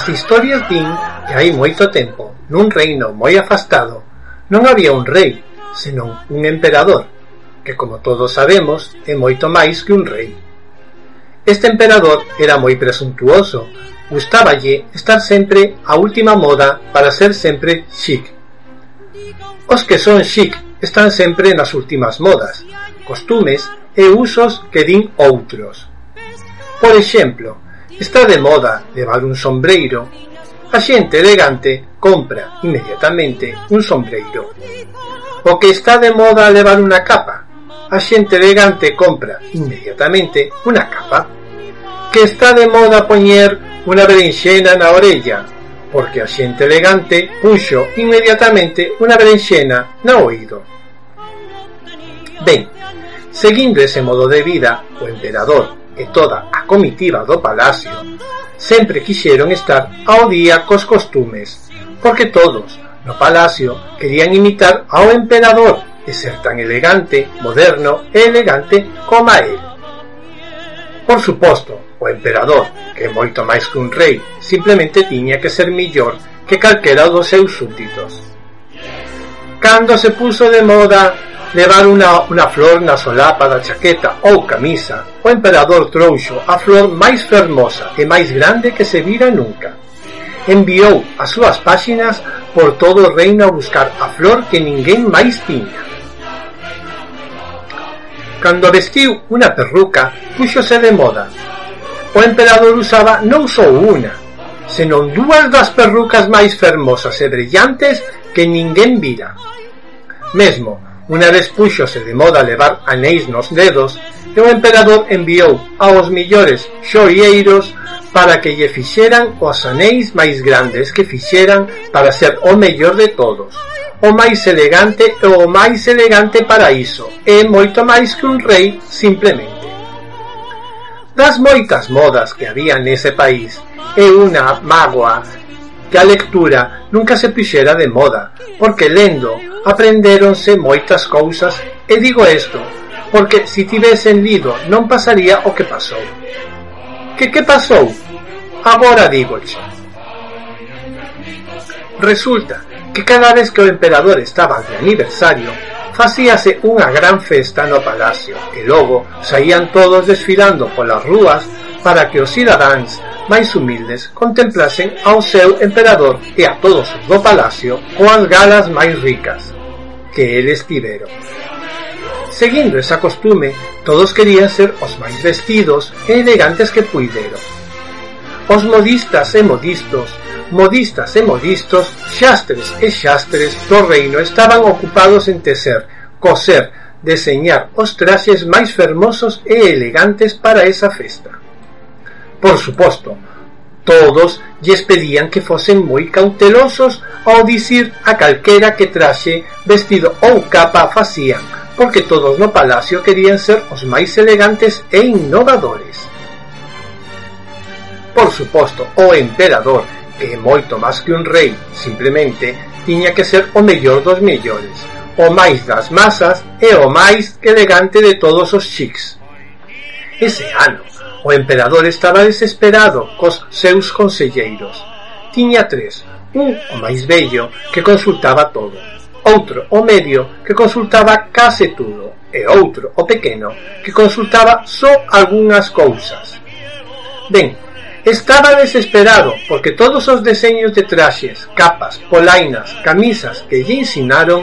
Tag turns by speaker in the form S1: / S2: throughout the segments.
S1: As historias din que hai moito tempo, nun reino moi afastado, non había un rei, senón un emperador, que como todos sabemos é moito máis que un rei. Este emperador era moi presuntuoso, gustáballe estar sempre a última moda para ser sempre chic. Os que son chic están sempre nas últimas modas, costumes e usos que din outros. Por exemplo, está de moda levar un sombreiro, a xente elegante compra inmediatamente un sombreiro. O que está de moda levar unha capa, a elegante compra inmediatamente unha capa. Que está de moda poñer unha berenxena na orella, porque a elegante puxo inmediatamente unha berenxena no oído. Ben, seguindo ese modo de vida, o emperador e toda a comitiva do palacio sempre quixeron estar ao día cos costumes, porque todos no palacio querían imitar ao emperador e ser tan elegante, moderno e elegante como él. Por suposto, o emperador, que é moito máis que un rei, simplemente tiña que ser millor que calquera dos seus súbditos. Cando se puso de moda levar unha, unha flor na solapa da chaqueta ou camisa, o emperador trouxo a flor máis fermosa e máis grande que se vira nunca. Enviou as súas páxinas por todo o reino a buscar a flor que ninguén máis tiña. Cando vestiu unha perruca, puxose de moda. O emperador usaba non só unha, senón dúas das perrucas máis fermosas e brillantes que ninguén vira. Mesmo, Unha vez púxose de moda levar anéis nos dedos e o emperador enviou aos millores xoieiros para que lle fixeran os anéis máis grandes que fixeran para ser o mellor de todos. O máis elegante e o máis elegante para iso e moito máis que un rei simplemente. Das moitas modas que había nese país é unha mágoa que a lectura nunca se pixera de moda, porque lendo aprendéronse moitas cousas e digo isto porque se tivesen lido non pasaría o que pasou. Que que pasou? Agora dígoche. Resulta que cada vez que o emperador estaba de aniversario, facíase unha gran festa no palacio e logo saían todos desfilando polas rúas para que os cidadáns máis humildes contemplasen ao seu emperador e a todos os do palacio coas galas máis ricas que eles tiveron. Seguindo esa costume, todos querían ser os máis vestidos e elegantes que puideron. Os modistas e modistos, modistas e modistos, xastres e xastres do reino estaban ocupados en tecer, coser, deseñar os traxes máis fermosos e elegantes para esa festa. Por suposto, todos lles pedían que fosen moi cautelosos ao dicir a calquera que traxe, vestido ou capa facían, porque todos no palacio querían ser os máis elegantes e innovadores. Por suposto, o emperador, que é moito máis que un rei, simplemente, tiña que ser o mellor dos mellores, o máis das masas e o máis elegante de todos os chics. Ese ano, O emperador estaba desesperado cos seus conselleiros. Tiña tres, un o máis bello que consultaba todo, outro o medio que consultaba case todo e outro o pequeno que consultaba só algunhas cousas. Ben, Estaba desesperado porque todos os deseños de traxes, capas, polainas, camisas que lle ensinaron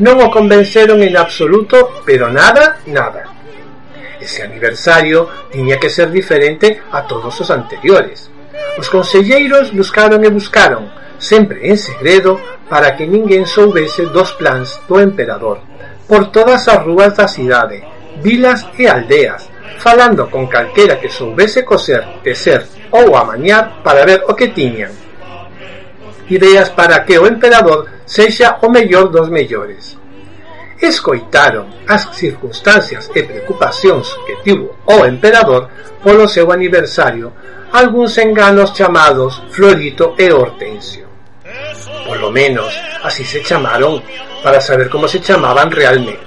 S1: non o convenceron en absoluto, pero nada, nada. Ese aniversario tiña que ser diferente a todos os anteriores. Os conselleiros buscaron e buscaron, sempre en segredo, para que ninguén soubese dos plans do emperador, por todas as rúas da cidade, vilas e aldeas, falando con calquera que soubese coser, tecer ou amañar para ver o que tiñan. Ideas para que o emperador sexa o mellor dos mellores escoitaron as circunstancias e preocupacións que tivo o emperador polo seu aniversario algúns enganos chamados Florito e Hortensio. Polo menos así se chamaron para saber como se chamaban realmente.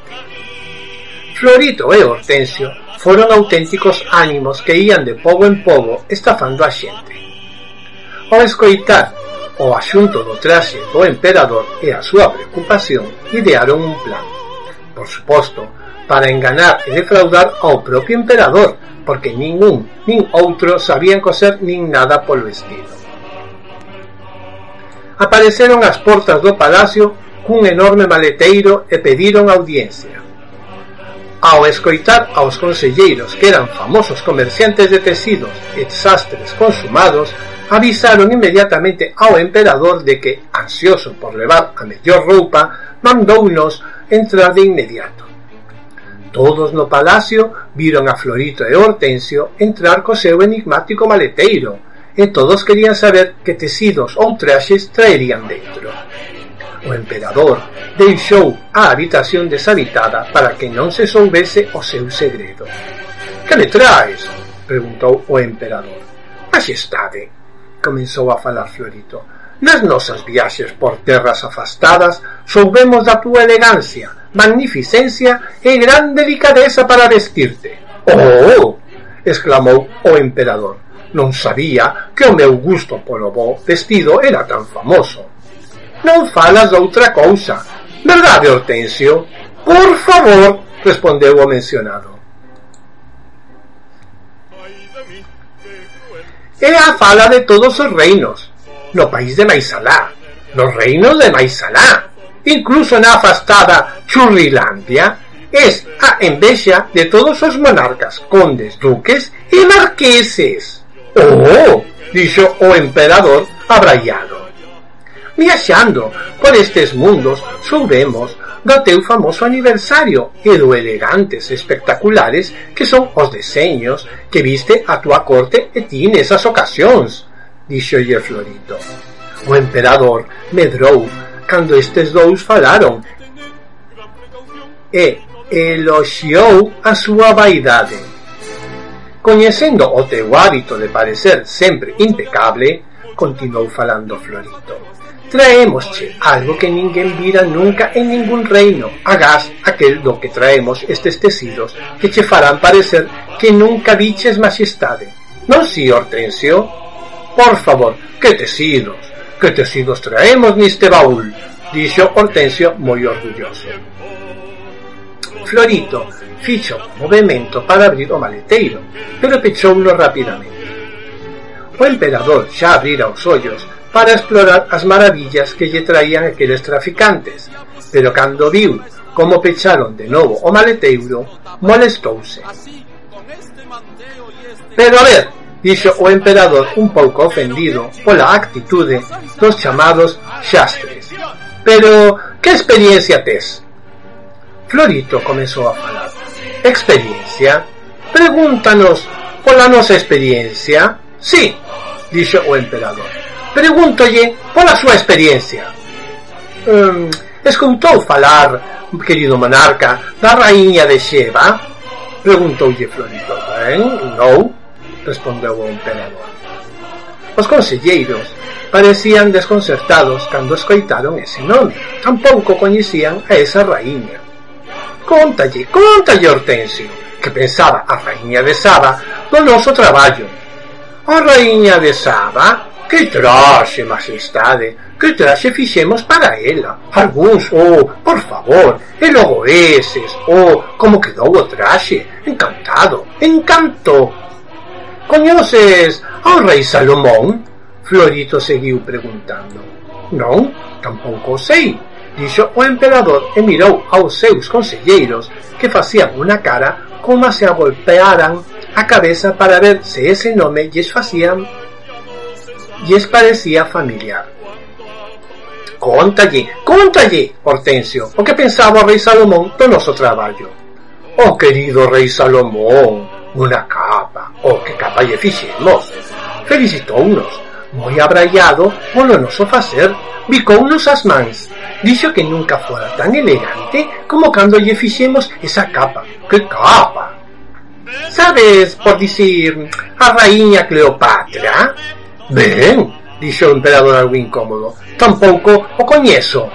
S1: Florito e Hortensio foron auténticos ánimos que ían de pobo en pobo estafando a xente. Ao escoitar o axunto do traxe do emperador e a súa preocupación, idearon un plan por suposto, para enganar e defraudar ao propio emperador, porque ningún nin outro sabían coser nin nada polo estilo. Apareceron ás portas do palacio cun enorme maleteiro e pediron audiencia. Ao escoitar aos conselleiros que eran famosos comerciantes de tecidos e sastres consumados, avisaron inmediatamente ao emperador de que, ansioso por levar a mellor roupa, mandounos entrar de inmediato. Todos no palacio viron a Florito e Hortensio entrar co seu enigmático maleteiro, e todos querían saber que tecidos ou traxes traerían dentro. O emperador deixou a habitación deshabitada para que non se soubese o seu segredo. Que me traes? preguntou o emperador. Majestade, comenzou a falar Florito Nas nosas viaxes por terras afastadas soubemos da túa elegancia, magnificencia e gran delicadeza para vestirte. Oh! exclamou o emperador. Non sabía que o meu gusto polo bo vestido era tan famoso. Non falas doutra cousa, verdade, Hortensio? Por favor, respondeu o mencionado. É a fala de todos os reinos, no país de Maisalá, nos reinos de Maisalá, incluso na afastada Churrilandia, es a envexa de todos os monarcas, condes, duques e marqueses. Oh, dixo o emperador abraiado. Viaxando por estes mundos soubemos do teu famoso aniversario e do elegantes espectaculares que son os deseños que viste a tua corte e ti nesas ocasións, díxolle Florito. O emperador medrou cando estes dous falaron e eloxiou a súa vaidade. Coñecendo o teu hábito de parecer sempre impecable, continuou falando Florito. Traémosche algo que ninguén vira nunca en ningún reino, agás aquel do que traemos estes tecidos que che farán parecer que nunca viches majestade. Non si, Hortensio? Por favor, que tecidos? Que tecidos traemos neste baúl? Dixo Hortensio moi orgulloso. Florito fixo un movimento para abrir o maleteiro, pero pechouno rapidamente. O emperador xa abrira os ollos para explorar as maravillas que lle traían aqueles traficantes, pero cando viu como pecharon de novo o maleteiro, molestouse. Pero a ver, dixo o emperador un pouco ofendido pola actitude dos chamados xastres. Pero, que experiencia tes? Florito comezou a falar. Experiencia? Pregúntanos pola nosa experiencia? Sí, dixo o emperador. Pregúntolle pola súa experiencia. Um, escutou falar, querido monarca, da raíña de Xeva? Preguntoulle Florito. Ben, non, respondeu o emperador. Os conselleiros parecían desconcertados cando escoitaron ese nome. Tampouco coñecían a esa raíña. Contalle, contalle, Hortensio, que pensaba a raíña de Saba do noso traballo. A raíña de Saba? Que traxe, majestade, que traxe fixemos para ela? Alguns, oh, por favor, e logo eses, oh, como quedou o traxe, encantado, encantou. Coñeces ao rei Salomón? Florito seguiu preguntando. Non, tampouco sei, dixo o emperador e mirou aos seus conselleiros que facían unha cara como se agolpearan a cabeza para ver se ese nome lles facían lles parecía familiar. Contalle, contalle, Hortensio, o que pensaba o rei Salomón do noso traballo. Oh, querido rei Salomón, unha capa, O que capalle fixe, moz. Felicitounos, moi abraiado, polo noso facer, bicounos as mans. Dixo que nunca fora tan elegante como cando lle fixemos esa capa. Que capa! Sabes, por dicir, a raíña Cleopatra? Ben, dixo o emperador algo incómodo. Tampouco o coñezo.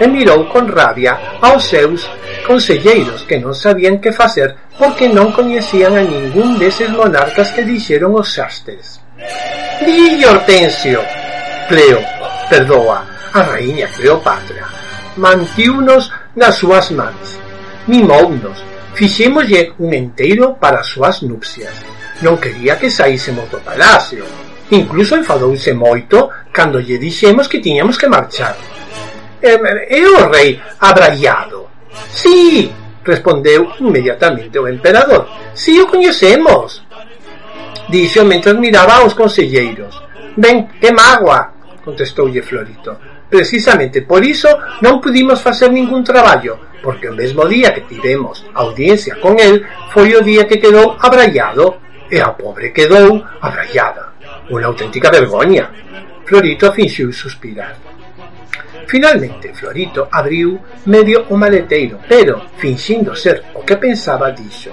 S1: E mirou con rabia aos seus conselleiros que non sabían que facer porque non coñecían a ningún deses monarcas que dixeron os xastes. Di Hortensio, Cleo, perdoa, a raíña Cleopatra, mantiunos nas súas mans, mimounos, fixémoslle un enteiro para as súas nupcias. Non quería que saísemos do palacio. Incluso enfadouse moito cando lle dixemos que tiñamos que marchar. E, e o rei abraiado. Sí, respondeu inmediatamente o emperador. Si o coñecemos, dixo mentras miraba aos conselleiros. Ben, que mágoa, contestoulle Florito. Precisamente por iso non pudimos facer ningún traballo, porque o mesmo día que tivemos audiencia con el foi o día que quedou abraiado, e a pobre quedou abraiada. Unha auténtica vergoña. Florito finxiu suspirar. Finalmente Florito abriu medio o maleteiro, pero, finxindo ser o que pensaba, dixo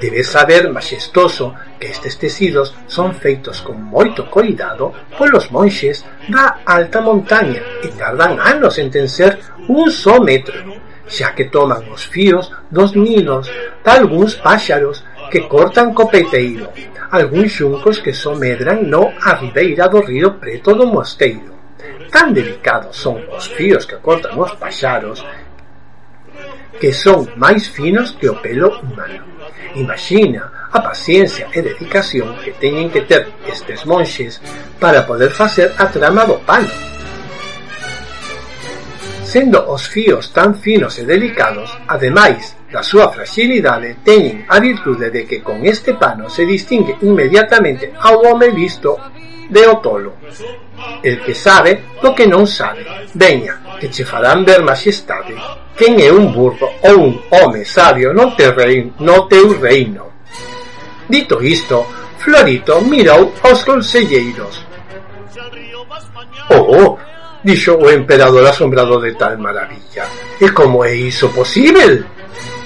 S1: Debes saber, majestoso, que estes tecidos son feitos con moito coidado polos monxes da alta montaña e tardan anos en tencer un só metro, xa que toman os fíos dos nidos de algúns páxaros que cortan co peiteiro, algúns xuncos que só medran no a ribeira do río preto do mosteiro tan delicados son os fíos que cortan os paxaros que son máis finos que o pelo humano. Imagina a paciencia e dedicación que teñen que ter estes monxes para poder facer a trama do pano. Sendo os fíos tan finos e delicados, ademais da súa fragilidade, teñen a virtude de que con este pano se distingue inmediatamente ao home visto de o tolo. El que sabe do que non sabe. Veña, que che farán ver majestade quen é un burro ou un home sabio no, terreino, no teu reino. Dito isto, Florito mirou aos conselleiros. Oh, dixo o emperador asombrado de tal maravilla. E como é iso posible?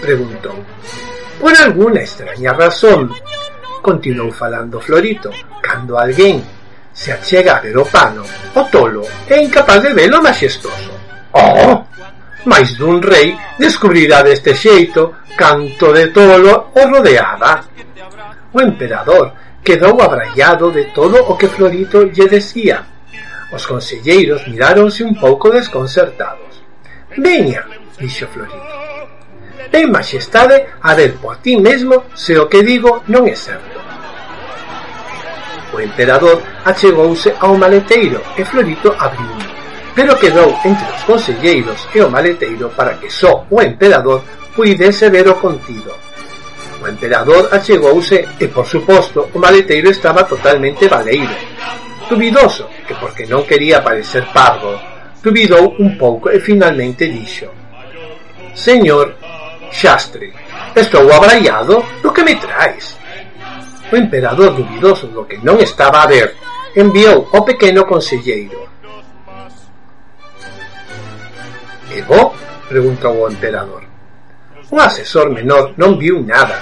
S1: Preguntou. Por alguna extraña razón, continuou falando Florito, cando alguén se achega Agropano, o tolo é incapaz de velo majestoso. Oh! Mais dun rei descubrirá deste xeito canto de tolo o rodeaba. O emperador quedou abraiado de todo o que Florito lle decía. Os conselleiros miráronse un pouco desconcertados. Veña, dixo Florito. Ven, majestade a ver por ti mesmo se o que digo non é certo o emperador achegouse ao maleteiro e Florito abriu pero quedou entre os conselleiros e o maleteiro para que só o emperador puidese ver o contido. O emperador achegouse e, por suposto, o maleteiro estaba totalmente baleiro. Dubidoso, que porque non quería parecer parvo, dubidou un pouco e finalmente dixo Señor, xastre, estou abraiado do que me traes. O emperador dubidoso do que non estaba a ver enviou o pequeno conselleiro. E vos? preguntou o emperador. O asesor menor non viu nada,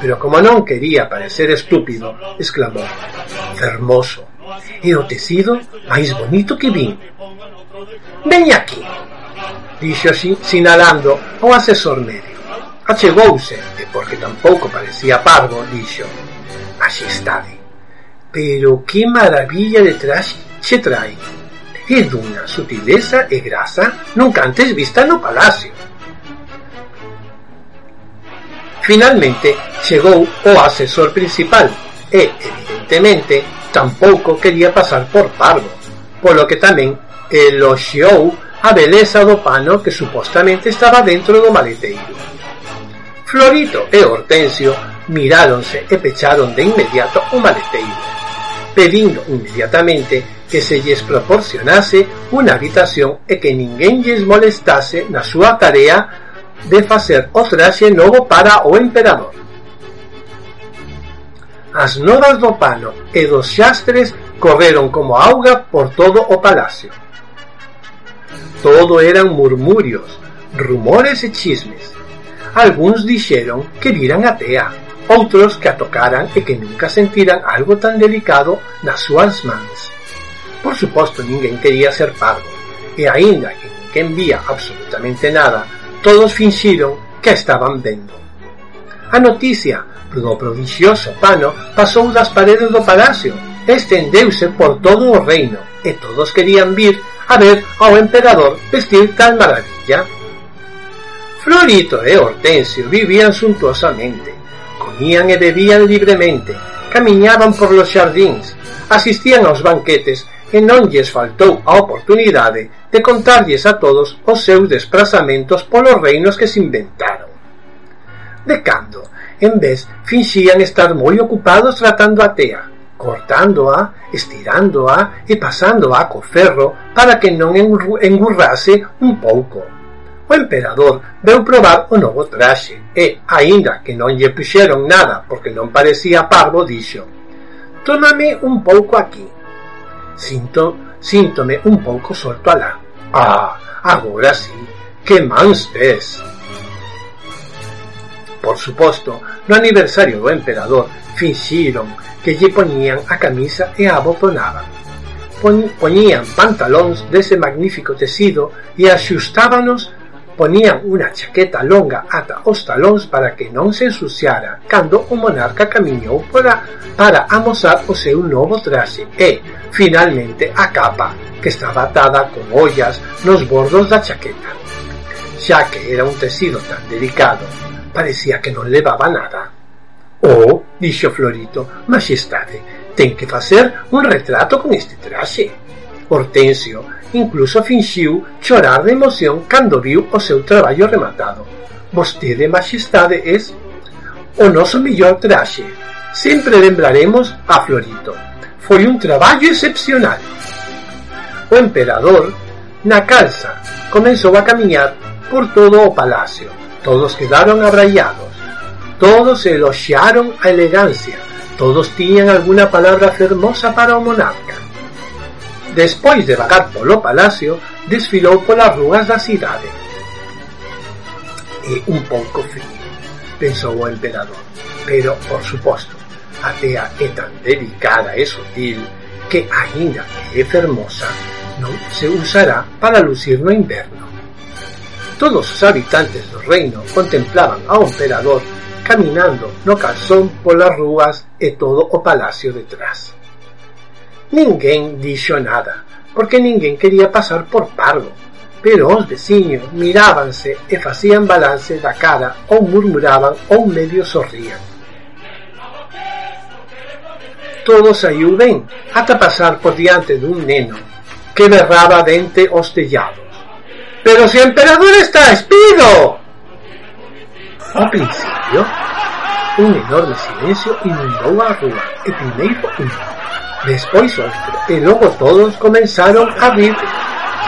S1: pero como non quería parecer estúpido, exclamou: "Fermoso, e o tecido máis bonito que vin." "Veña aquí", dixo así, sinalando ao asesor medio. Achegouse, e porque tampouco parecía parvo, dixo: Majestade, pero que maravilla de che trae. É dunha sutileza e grasa nunca antes vista no palacio. Finalmente chegou o asesor principal e, evidentemente, tampouco quería pasar por parvo, polo que tamén eloxiou a beleza do pano que supostamente estaba dentro do maleteiro. Florito e Hortensio miráronse e pecharon de inmediato o maleteiro, pedindo inmediatamente que se lles proporcionase unha habitación e que ninguén lles molestase na súa tarea de facer o traxe novo para o emperador. As novas do pano e dos xastres correron como auga por todo o palacio. Todo eran murmurios, rumores e chismes. Alguns dixeron que viran a tea, outros que a tocaran e que nunca sentiran algo tan delicado nas súas mans. Por suposto, ninguén quería ser parvo, e aínda que ninguén vía absolutamente nada, todos finxiron que estaban vendo. A noticia do prodixioso pano pasou das paredes do palacio estendeuse por todo o reino, e todos querían vir a ver ao emperador vestir tal maravilla. Florito e Hortensio vivían suntuosamente, comían e bebían libremente, camiñaban por los xardíns, asistían aos banquetes e non lles faltou a oportunidade de contarlles a todos os seus desplazamentos polos reinos que se inventaron. De cando, en vez, finxían estar moi ocupados tratando a tea, cortándoa, estirándoa e pasándoa co ferro para que non engurrase un pouco O emperador veu probar o novo traxe e, aínda que non lle puxeron nada porque non parecía parvo, dixo Tómame un pouco aquí. Sinto, síntome un pouco solto alá. Ah, agora sí, que mans tes. Por suposto, no aniversario do emperador finxiron que lle poñían a camisa e a abotonaban. Poñían pantalóns dese magnífico tecido e axustábanos ponían unha chaqueta longa ata os talóns para que non se ensuciara cando o monarca camiñou para, para amosar o seu novo traxe e, finalmente, a capa, que estaba atada con ollas nos bordos da chaqueta. Xa que era un tecido tan delicado, parecía que non levaba nada. Oh, dixo Florito, Majestade, ten que facer un retrato con este traxe. Hortensio incluso finxiu chorar de emoción cando viu o seu traballo rematado. Vostede, Majestade, es o noso millor traxe. Sempre lembraremos a Florito. Foi un traballo excepcional. O emperador, na calza, comenzou a camiñar por todo o palacio. Todos quedaron abraiados. Todos eloxiaron a elegancia. Todos tiñan alguna palabra fermosa para o monarca. Despois de vagar polo palacio, desfilou polas rúas da cidade. E un pouco frío, pensou o emperador, pero, por suposto, a tea tan delicada e sutil que, aínda que é fermosa, non se usará para lucir no inverno. Todos os habitantes do reino contemplaban ao emperador caminando no calzón polas rúas e todo o palacio detrás. Ninguén dixo nada, porque ninguén quería pasar por pardo, pero os veciños mirábanse e facían balance da cara ou murmuraban ou medio sorrían. Todo saiu ben, pasar por diante dun neno, que berraba dente os tellados. ¡Pero si o emperador está espido! Ao principio, un enorme silencio inundou a rúa e primeiro un Despois outro, e logo todos comenzaron a rir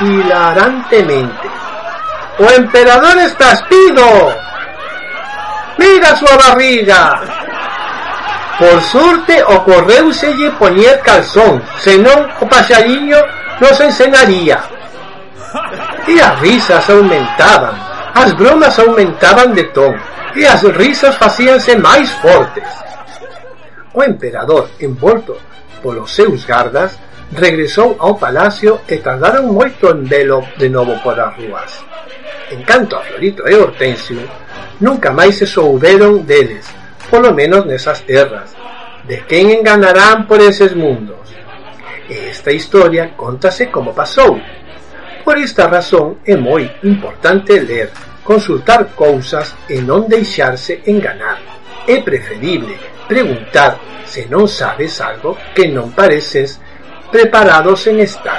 S1: hilarantemente. O emperador está espido! Mira súa barriga! Por sorte ocorreuselle poñer calzón, senón o paxariño nos ensenaría. E as risas aumentaban, as bromas aumentaban de ton, e as risas facíanse máis fortes. O emperador, envolto polos seus gardas, regresou ao palacio e tardaron moito en velo de novo polas rúas. En canto a Florito e Hortensio, nunca máis se souberon deles, polo menos nesas terras, de quen enganarán por eses mundos. E esta historia contase como pasou. Por esta razón é moi importante ler, consultar cousas e non deixarse enganar. É preferible preguntar se non sabes algo que non pareces preparados en estar.